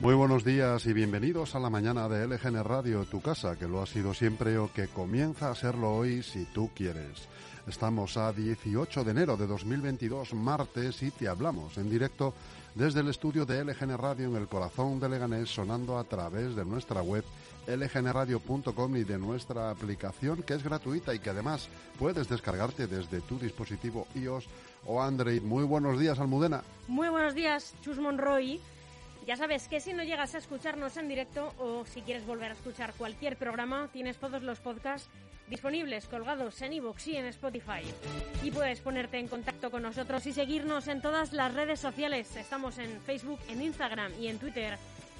Muy buenos días y bienvenidos a la mañana de LGN Radio, tu casa, que lo ha sido siempre o que comienza a serlo hoy si tú quieres. Estamos a 18 de enero de 2022, martes, y te hablamos en directo desde el estudio de LGN Radio en el corazón de Leganés, sonando a través de nuestra web lgnradio.com y de nuestra aplicación que es gratuita y que además puedes descargarte desde tu dispositivo iOS o Android. Muy buenos días, Almudena. Muy buenos días, Chus Monroy. Ya sabes que si no llegas a escucharnos en directo o si quieres volver a escuchar cualquier programa, tienes todos los podcasts disponibles colgados en iVoox y en Spotify. Y puedes ponerte en contacto con nosotros y seguirnos en todas las redes sociales. Estamos en Facebook, en Instagram y en Twitter.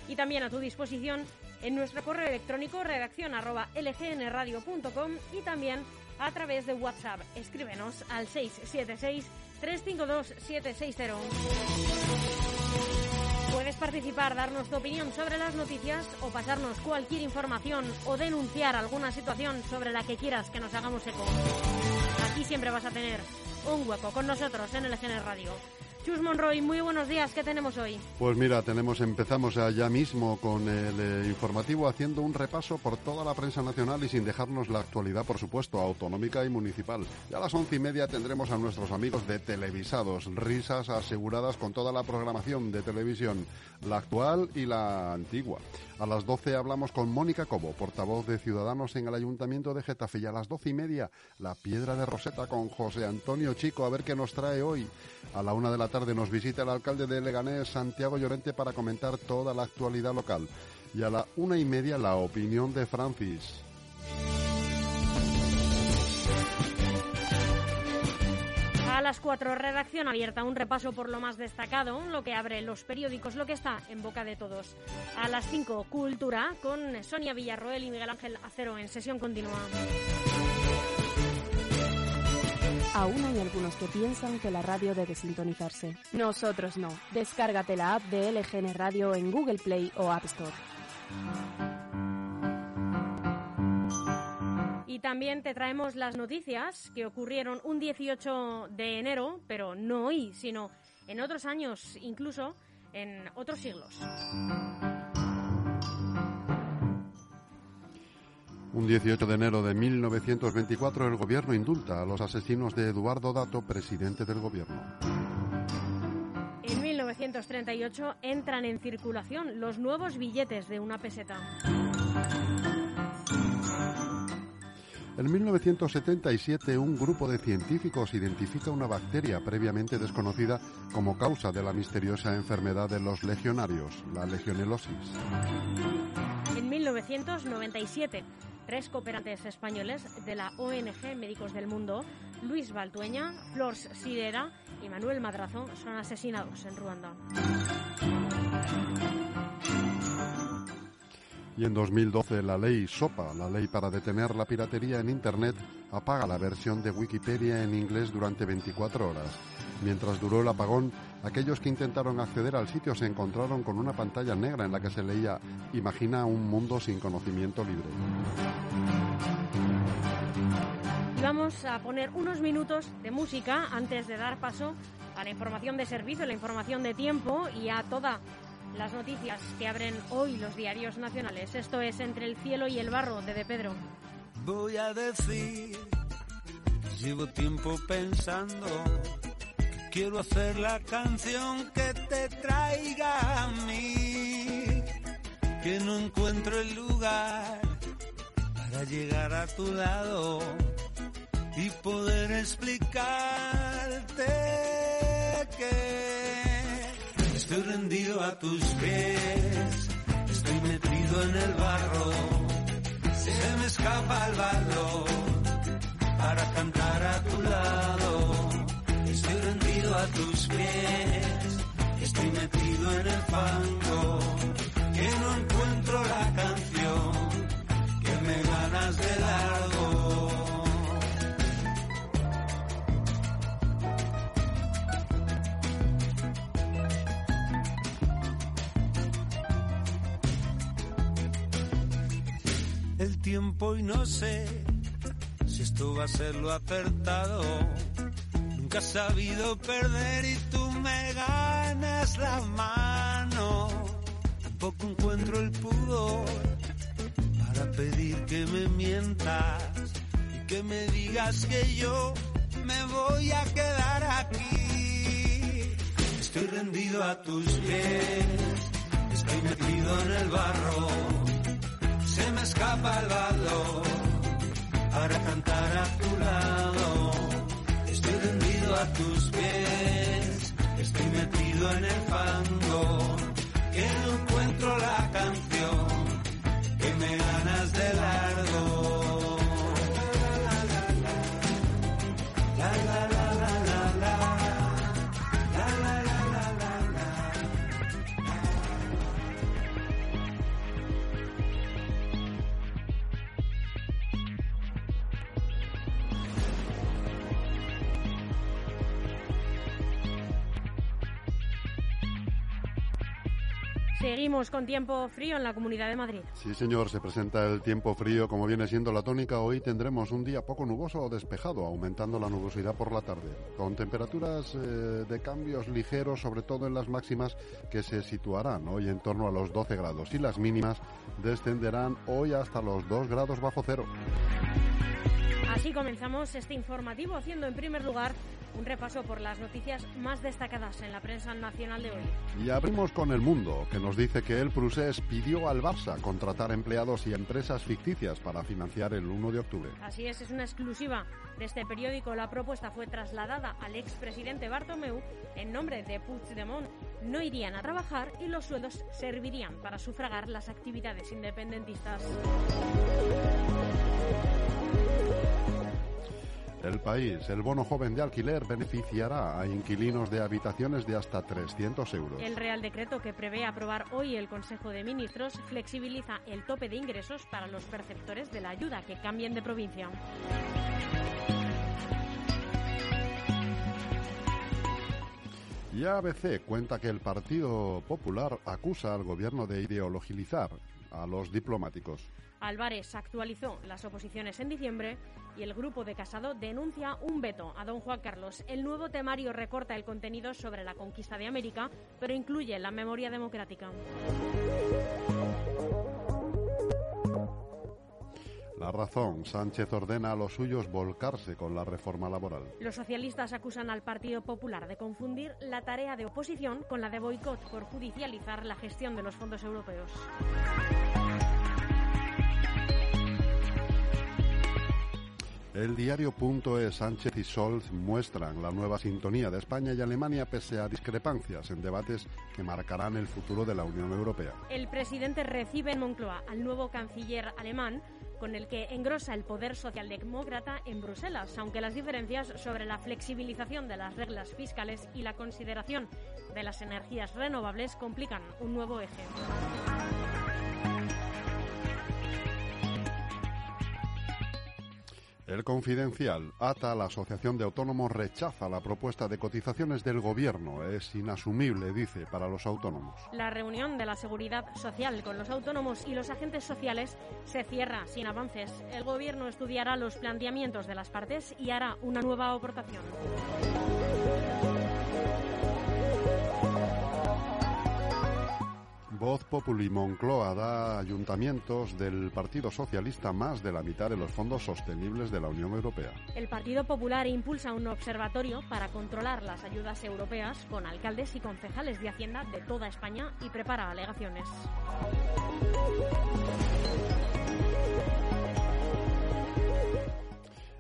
Y también a tu disposición en nuestro correo electrónico redacción lgnradio.com y también a través de WhatsApp. Escríbenos al 676 352 760. Participar, darnos tu opinión sobre las noticias o pasarnos cualquier información o denunciar alguna situación sobre la que quieras que nos hagamos eco. Aquí siempre vas a tener un hueco con nosotros en el GN Radio. Chus Monroy, muy buenos días, ¿qué tenemos hoy? Pues mira, tenemos, empezamos ya mismo con el eh, informativo haciendo un repaso por toda la prensa nacional y sin dejarnos la actualidad, por supuesto, autonómica y municipal. Y a las once y media tendremos a nuestros amigos de televisados, risas aseguradas con toda la programación de televisión, la actual y la antigua. A las doce hablamos con Mónica Cobo, portavoz de Ciudadanos en el Ayuntamiento de Getafe. Y a las doce y media, la piedra de Roseta con José Antonio Chico, a ver qué nos trae hoy. A la una de la tarde nos visita el alcalde de Leganés, Santiago Llorente, para comentar toda la actualidad local. Y a la una y media, la opinión de Francis. A las cuatro, redacción abierta, un repaso por lo más destacado, lo que abre los periódicos, lo que está en boca de todos. A las cinco, cultura, con Sonia Villarroel y Miguel Ángel Acero en sesión continua. Aún hay algunos que piensan que la radio debe sintonizarse. Nosotros no. Descárgate la app de LGN Radio en Google Play o App Store. Y también te traemos las noticias que ocurrieron un 18 de enero, pero no hoy, sino en otros años, incluso en otros siglos. Un 18 de enero de 1924 el gobierno indulta a los asesinos de Eduardo Dato, presidente del gobierno. En 1938 entran en circulación los nuevos billetes de una peseta. En 1977 un grupo de científicos identifica una bacteria previamente desconocida como causa de la misteriosa enfermedad de los legionarios, la legionelosis. En 1997 tres cooperantes españoles de la ONG Médicos del Mundo, Luis Baltueña, Flors Sidera y Manuel Madrazo, son asesinados en Ruanda. Y en 2012 la ley SOPA, la ley para detener la piratería en Internet, apaga la versión de Wikipedia en inglés durante 24 horas. Mientras duró el apagón, aquellos que intentaron acceder al sitio se encontraron con una pantalla negra en la que se leía Imagina un mundo sin conocimiento libre. Y vamos a poner unos minutos de música antes de dar paso a la información de servicio, la información de tiempo y a todas las noticias que abren hoy los diarios nacionales. Esto es Entre el cielo y el barro de De Pedro. Voy a decir, llevo tiempo pensando Quiero hacer la canción que te traiga a mí, que no encuentro el lugar para llegar a tu lado y poder explicarte que estoy rendido a tus pies, estoy metido en el barro, se me escapa el valor para cantar a tu lado. Estoy rendido a tus pies, estoy metido en el fango, que no encuentro la canción, que me ganas de largo. Tiempo y no sé si esto va a ser lo acertado Nunca he sabido perder y tú me ganas la mano. tampoco encuentro el pudor para pedir que me mientas y que me digas que yo me voy a quedar aquí. Estoy rendido a tus pies, estoy metido en el barro, se me escapa el valor para cantar a tu lado. Estoy rendido a tus pies, estoy metido en el fango, que no encuentro la canción que me ganas de largo. Seguimos con tiempo frío en la Comunidad de Madrid. Sí, señor, se presenta el tiempo frío como viene siendo la tónica. Hoy tendremos un día poco nuboso o despejado, aumentando la nubosidad por la tarde, con temperaturas eh, de cambios ligeros, sobre todo en las máximas que se situarán hoy en torno a los 12 grados y las mínimas descenderán hoy hasta los 2 grados bajo cero. Así comenzamos este informativo haciendo en primer lugar un repaso por las noticias más destacadas en la prensa nacional de hoy. Y abrimos con El Mundo, que nos dice que el Prusés pidió al Barça contratar empleados y empresas ficticias para financiar el 1 de octubre. Así es, es una exclusiva de este periódico. La propuesta fue trasladada al expresidente Bartomeu en nombre de Puigdemont. No irían a trabajar y los sueldos servirían para sufragar las actividades independentistas. El país, el bono joven de alquiler beneficiará a inquilinos de habitaciones de hasta 300 euros. El Real Decreto que prevé aprobar hoy el Consejo de Ministros flexibiliza el tope de ingresos para los perceptores de la ayuda que cambien de provincia. Y ABC cuenta que el Partido Popular acusa al gobierno de ideologizar a los diplomáticos. Álvarez actualizó las oposiciones en diciembre y el grupo de Casado denuncia un veto a don Juan Carlos. El nuevo temario recorta el contenido sobre la conquista de América, pero incluye la memoria democrática. La razón, Sánchez ordena a los suyos volcarse con la reforma laboral. Los socialistas acusan al Partido Popular de confundir la tarea de oposición con la de boicot por judicializar la gestión de los fondos europeos. El diario.es Sánchez y Scholz muestran la nueva sintonía de España y Alemania pese a discrepancias en debates que marcarán el futuro de la Unión Europea. El presidente recibe en Moncloa al nuevo canciller alemán con el que engrosa el poder socialdemócrata en Bruselas, aunque las diferencias sobre la flexibilización de las reglas fiscales y la consideración de las energías renovables complican un nuevo eje. El Confidencial, ATA, la Asociación de Autónomos, rechaza la propuesta de cotizaciones del Gobierno. Es inasumible, dice, para los autónomos. La reunión de la Seguridad Social con los autónomos y los agentes sociales se cierra sin avances. El Gobierno estudiará los planteamientos de las partes y hará una nueva aportación. Voz Populi Moncloa da ayuntamientos del Partido Socialista más de la mitad de los fondos sostenibles de la Unión Europea. El Partido Popular impulsa un observatorio para controlar las ayudas europeas con alcaldes y concejales de Hacienda de toda España y prepara alegaciones.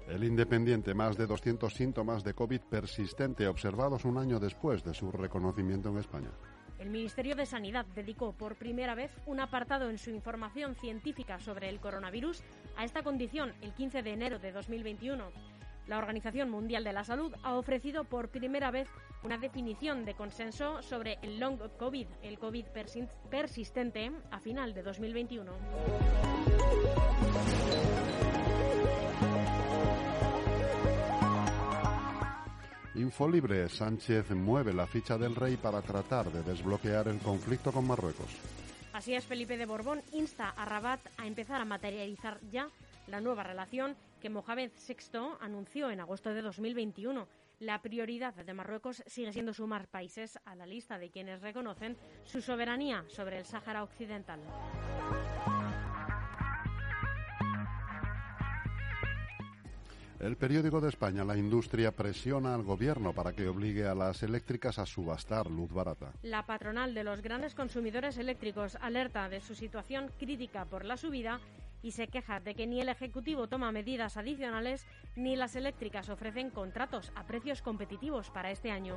El Independiente, más de 200 síntomas de COVID persistente observados un año después de su reconocimiento en España. El Ministerio de Sanidad dedicó por primera vez un apartado en su información científica sobre el coronavirus a esta condición el 15 de enero de 2021. La Organización Mundial de la Salud ha ofrecido por primera vez una definición de consenso sobre el long COVID, el COVID persi- persistente, a final de 2021. Infolibre, Sánchez mueve la ficha del rey para tratar de desbloquear el conflicto con Marruecos. Así es, Felipe de Borbón insta a Rabat a empezar a materializar ya la nueva relación que Mohamed VI anunció en agosto de 2021. La prioridad de Marruecos sigue siendo sumar países a la lista de quienes reconocen su soberanía sobre el Sáhara Occidental. El periódico de España, La Industria, presiona al gobierno para que obligue a las eléctricas a subastar luz barata. La patronal de los grandes consumidores eléctricos alerta de su situación crítica por la subida y se queja de que ni el Ejecutivo toma medidas adicionales ni las eléctricas ofrecen contratos a precios competitivos para este año.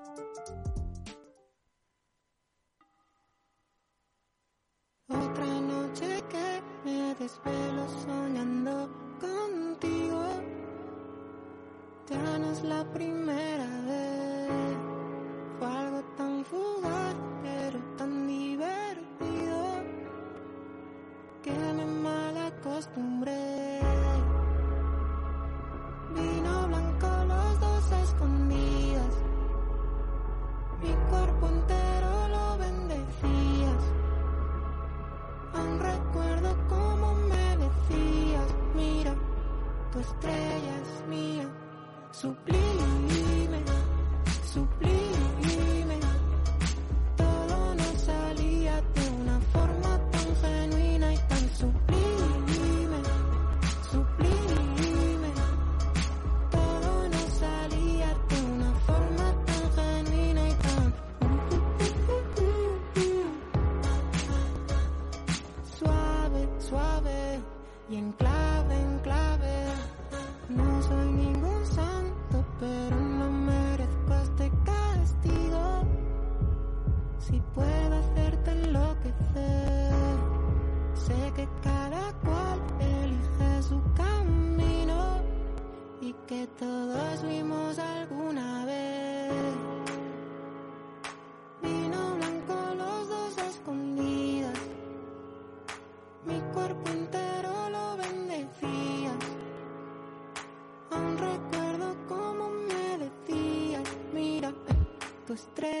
escondidas. Mi cuerpo entero lo bendecías. Aún recuerdo cómo me decías, mira, tu estrella es mía, sublime, tu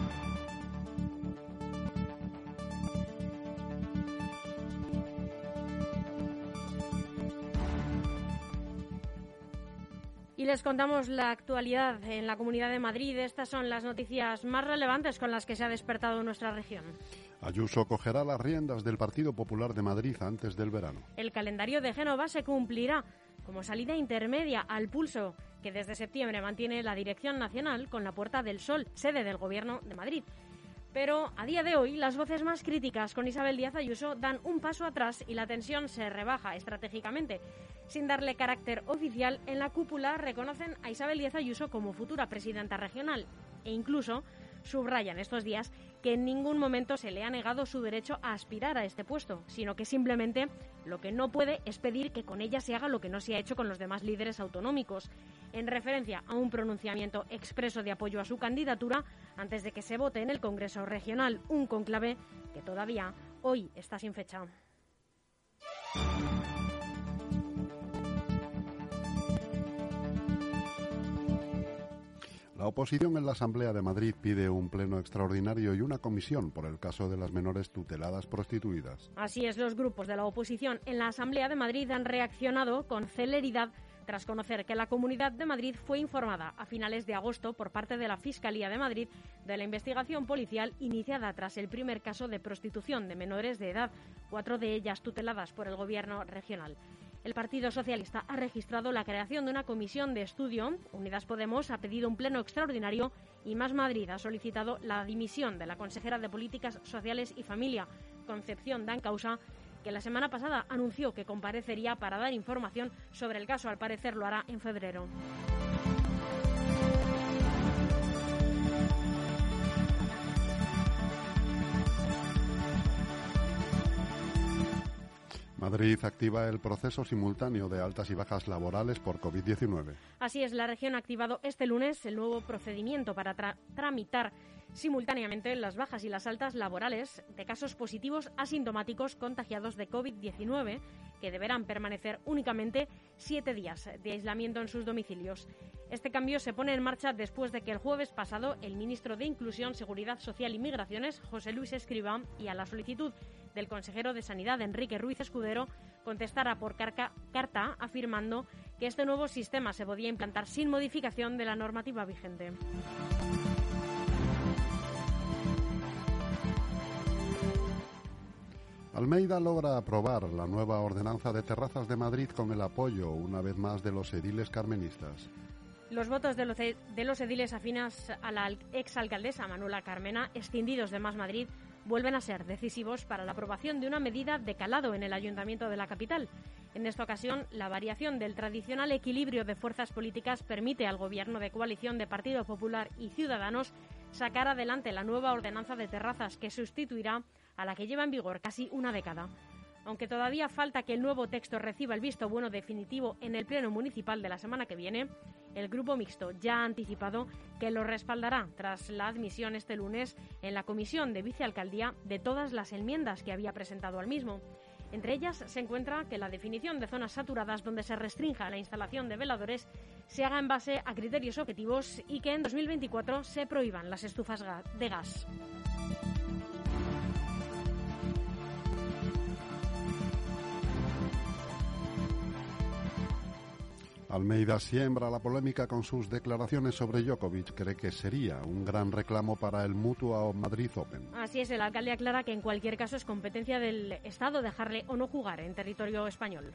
Y les contamos la actualidad en la Comunidad de Madrid. Estas son las noticias más relevantes con las que se ha despertado nuestra región. Ayuso cogerá las riendas del Partido Popular de Madrid antes del verano. El calendario de Génova se cumplirá como salida intermedia al pulso que desde septiembre mantiene la Dirección Nacional con la Puerta del Sol, sede del Gobierno de Madrid. Pero a día de hoy las voces más críticas con Isabel Díaz Ayuso dan un paso atrás y la tensión se rebaja estratégicamente. Sin darle carácter oficial, en la cúpula reconocen a Isabel Díaz Ayuso como futura presidenta regional e incluso subrayan estos días que en ningún momento se le ha negado su derecho a aspirar a este puesto, sino que simplemente lo que no puede es pedir que con ella se haga lo que no se ha hecho con los demás líderes autonómicos, en referencia a un pronunciamiento expreso de apoyo a su candidatura antes de que se vote en el Congreso Regional, un conclave que todavía hoy está sin fecha. La oposición en la Asamblea de Madrid pide un pleno extraordinario y una comisión por el caso de las menores tuteladas prostituidas. Así es, los grupos de la oposición en la Asamblea de Madrid han reaccionado con celeridad tras conocer que la Comunidad de Madrid fue informada a finales de agosto por parte de la Fiscalía de Madrid de la investigación policial iniciada tras el primer caso de prostitución de menores de edad, cuatro de ellas tuteladas por el Gobierno regional. El Partido Socialista ha registrado la creación de una comisión de estudio. Unidas Podemos ha pedido un pleno extraordinario y Más Madrid ha solicitado la dimisión de la consejera de Políticas Sociales y Familia, Concepción Dan Causa, que la semana pasada anunció que comparecería para dar información sobre el caso. Al parecer lo hará en febrero. Madrid activa el proceso simultáneo de altas y bajas laborales por COVID-19. Así es, la región ha activado este lunes el nuevo procedimiento para tra tramitar simultáneamente las bajas y las altas laborales de casos positivos asintomáticos contagiados de COVID-19 que deberán permanecer únicamente siete días de aislamiento en sus domicilios. Este cambio se pone en marcha después de que el jueves pasado el ministro de Inclusión, Seguridad Social y Migraciones, José Luis Escribá, y a la solicitud del consejero de Sanidad, Enrique Ruiz Escudero, contestara por carta afirmando que este nuevo sistema se podía implantar sin modificación de la normativa vigente. Almeida logra aprobar la nueva ordenanza de terrazas de Madrid con el apoyo, una vez más, de los ediles carmenistas. Los votos de los, de los ediles afinas a la exalcaldesa Manuela Carmena, escindidos de Más Madrid, vuelven a ser decisivos para la aprobación de una medida de calado en el ayuntamiento de la capital. En esta ocasión, la variación del tradicional equilibrio de fuerzas políticas permite al gobierno de coalición de Partido Popular y Ciudadanos sacar adelante la nueva ordenanza de terrazas que sustituirá a la que lleva en vigor casi una década. Aunque todavía falta que el nuevo texto reciba el visto bueno definitivo en el Pleno Municipal de la semana que viene, el Grupo Mixto ya ha anticipado que lo respaldará tras la admisión este lunes en la Comisión de Vicealcaldía de todas las enmiendas que había presentado al mismo. Entre ellas se encuentra que la definición de zonas saturadas donde se restrinja la instalación de veladores se haga en base a criterios objetivos y que en 2024 se prohíban las estufas de gas. Almeida siembra la polémica con sus declaraciones sobre Djokovic. Cree que sería un gran reclamo para el Mutua Madrid Open. Así es, el alcalde aclara que en cualquier caso es competencia del Estado dejarle o no jugar en territorio español.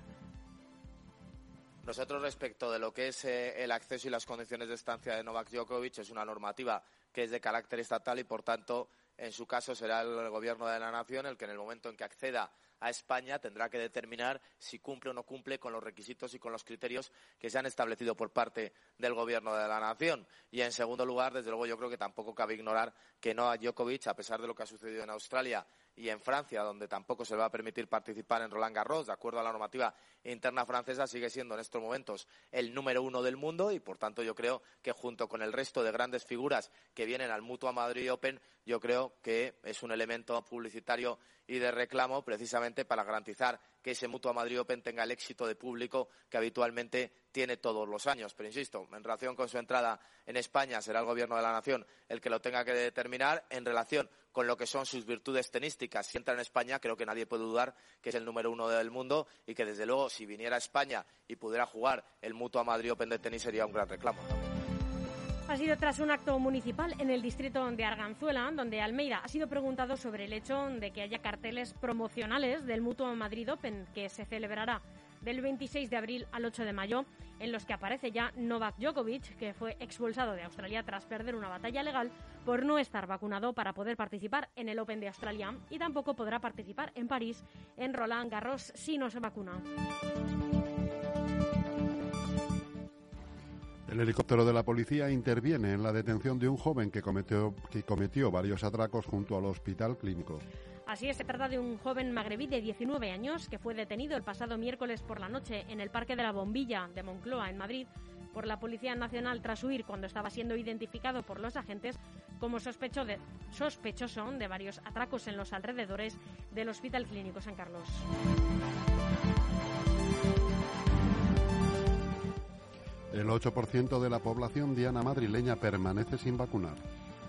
Nosotros respecto de lo que es eh, el acceso y las condiciones de estancia de Novak Djokovic es una normativa que es de carácter estatal y por tanto en su caso será el gobierno de la nación el que en el momento en que acceda a España tendrá que determinar si cumple o no cumple con los requisitos y con los criterios que se han establecido por parte del Gobierno de la Nación. Y, en segundo lugar, desde luego, yo creo que tampoco cabe ignorar que no a Djokovic, a pesar de lo que ha sucedido en Australia y en Francia, donde tampoco se le va a permitir participar en Roland Garros, de acuerdo a la normativa interna francesa, sigue siendo en estos momentos el número uno del mundo y, por tanto, yo creo que junto con el resto de grandes figuras que vienen al Mutua Madrid Open, yo creo que es un elemento publicitario y de reclamo precisamente para garantizar que ese Mutua Madrid Open tenga el éxito de público que habitualmente tiene todos los años. Pero insisto, en relación con su entrada en España será el Gobierno de la Nación el que lo tenga que determinar. En relación con lo que son sus virtudes tenísticas, si entra en España, creo que nadie puede dudar que es el número uno del mundo y que, desde luego, si viniera a España y pudiera jugar el Mutua Madrid Open de tenis sería un gran reclamo. Ha sido tras un acto municipal en el distrito de Arganzuela, donde Almeida ha sido preguntado sobre el hecho de que haya carteles promocionales del Mutuo Madrid Open, que se celebrará del 26 de abril al 8 de mayo, en los que aparece ya Novak Djokovic, que fue expulsado de Australia tras perder una batalla legal por no estar vacunado para poder participar en el Open de Australia y tampoco podrá participar en París en Roland Garros si no se vacuna. El helicóptero de la policía interviene en la detención de un joven que cometió, que cometió varios atracos junto al hospital clínico. Así es, se trata de un joven magrebí de 19 años que fue detenido el pasado miércoles por la noche en el Parque de la Bombilla de Moncloa, en Madrid, por la Policía Nacional tras huir cuando estaba siendo identificado por los agentes como sospechoso de varios atracos en los alrededores del Hospital Clínico San Carlos. El 8% de la población diana madrileña permanece sin vacunar.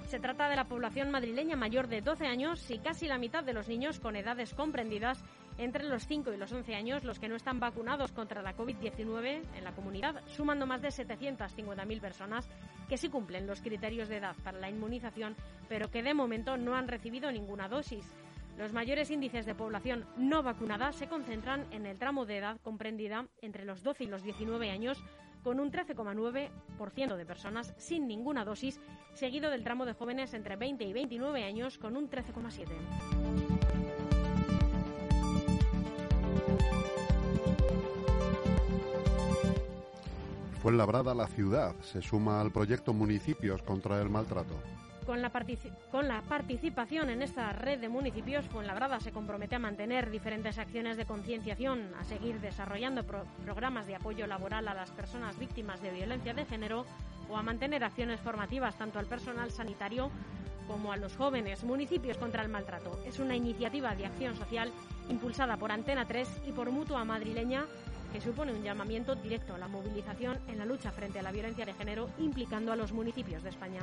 Se trata de la población madrileña mayor de 12 años y casi la mitad de los niños con edades comprendidas entre los 5 y los 11 años, los que no están vacunados contra la COVID-19 en la comunidad, sumando más de 750.000 personas que sí cumplen los criterios de edad para la inmunización, pero que de momento no han recibido ninguna dosis. Los mayores índices de población no vacunada se concentran en el tramo de edad comprendida entre los 12 y los 19 años, con un 13,9% de personas sin ninguna dosis, seguido del tramo de jóvenes entre 20 y 29 años, con un 13,7%. Fuenlabrada, la ciudad, se suma al proyecto Municipios contra el Maltrato. Con la, participación en esta red de municipios, Fuenlabrada se compromete a mantener diferentes acciones de concienciación, a seguir desarrollando pro programas de apoyo laboral a las personas víctimas de violencia de género o a mantener acciones formativas tanto al personal sanitario como a los jóvenes. Municipios contra el maltrato. Es una iniciativa de acción social impulsada por Antena 3 y por Mutua Madrileña que supone un llamamiento directo a la movilización en la lucha frente a la violencia de género implicando a los municipios de España.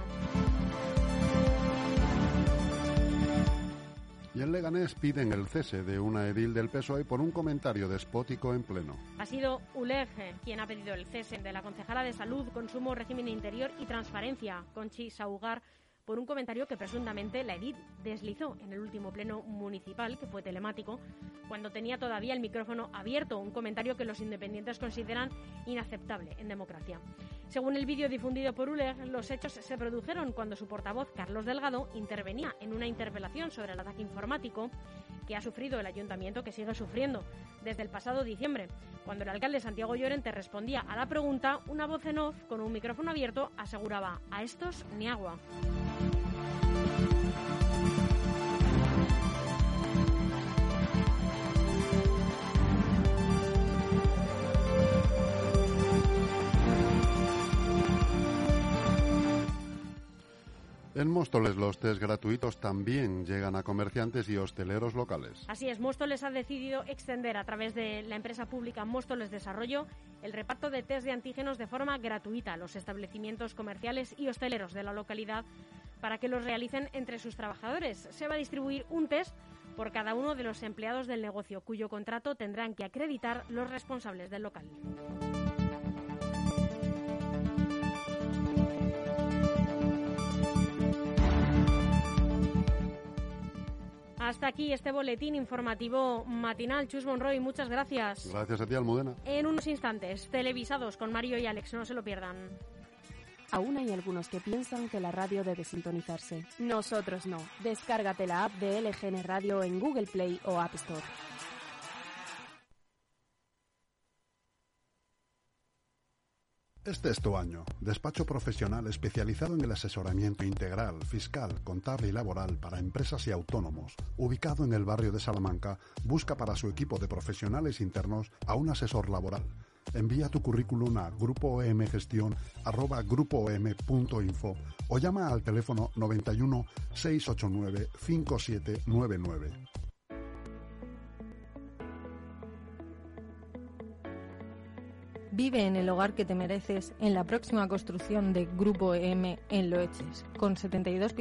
Y en Leganés piden el cese de una edil del PSOE por un comentario despótico en pleno. Ha sido ULEG quien ha pedido el cese de la concejala de Salud, Consumo, Régimen Interior y Transparencia, Conchi Saugar, por un comentario que presuntamente la edil deslizó en el último pleno municipal, que fue telemático, cuando tenía todavía el micrófono abierto, un comentario que los independientes consideran inaceptable en democracia. Según el vídeo difundido por ULEG, los hechos se produjeron cuando su portavoz, Carlos Delgado, intervenía en una interpelación sobre el ataque informático que ha sufrido el ayuntamiento, que sigue sufriendo desde el pasado diciembre. Cuando el alcalde Santiago Llorente respondía a la pregunta, una voz en off con un micrófono abierto aseguraba, a estos ni agua. En Móstoles los test gratuitos también llegan a comerciantes y hosteleros locales. Así es, Móstoles ha decidido extender a través de la empresa pública Móstoles Desarrollo el reparto de test de antígenos de forma gratuita a los establecimientos comerciales y hosteleros de la localidad para que los realicen entre sus trabajadores. Se va a distribuir un test por cada uno de los empleados del negocio, cuyo contrato tendrán que acreditar los responsables del local. Hasta aquí este boletín informativo matinal. Chus Monroy, muchas gracias. Gracias a ti, Almudena. En unos instantes, televisados con Mario y Alex, no se lo pierdan. Aún hay algunos que piensan que la radio debe sintonizarse. Nosotros no. Descárgate la app de LGN Radio en Google Play o App Store. Este es tu año. Despacho profesional especializado en el asesoramiento integral, fiscal, contable y laboral para empresas y autónomos. Ubicado en el barrio de Salamanca, busca para su equipo de profesionales internos a un asesor laboral. Envía tu currículum a grupoomgestión@grupoom.info o llama al teléfono 91 689 5799. Vive en el hogar que te mereces en la próxima construcción de Grupo EM en Loeches, con 72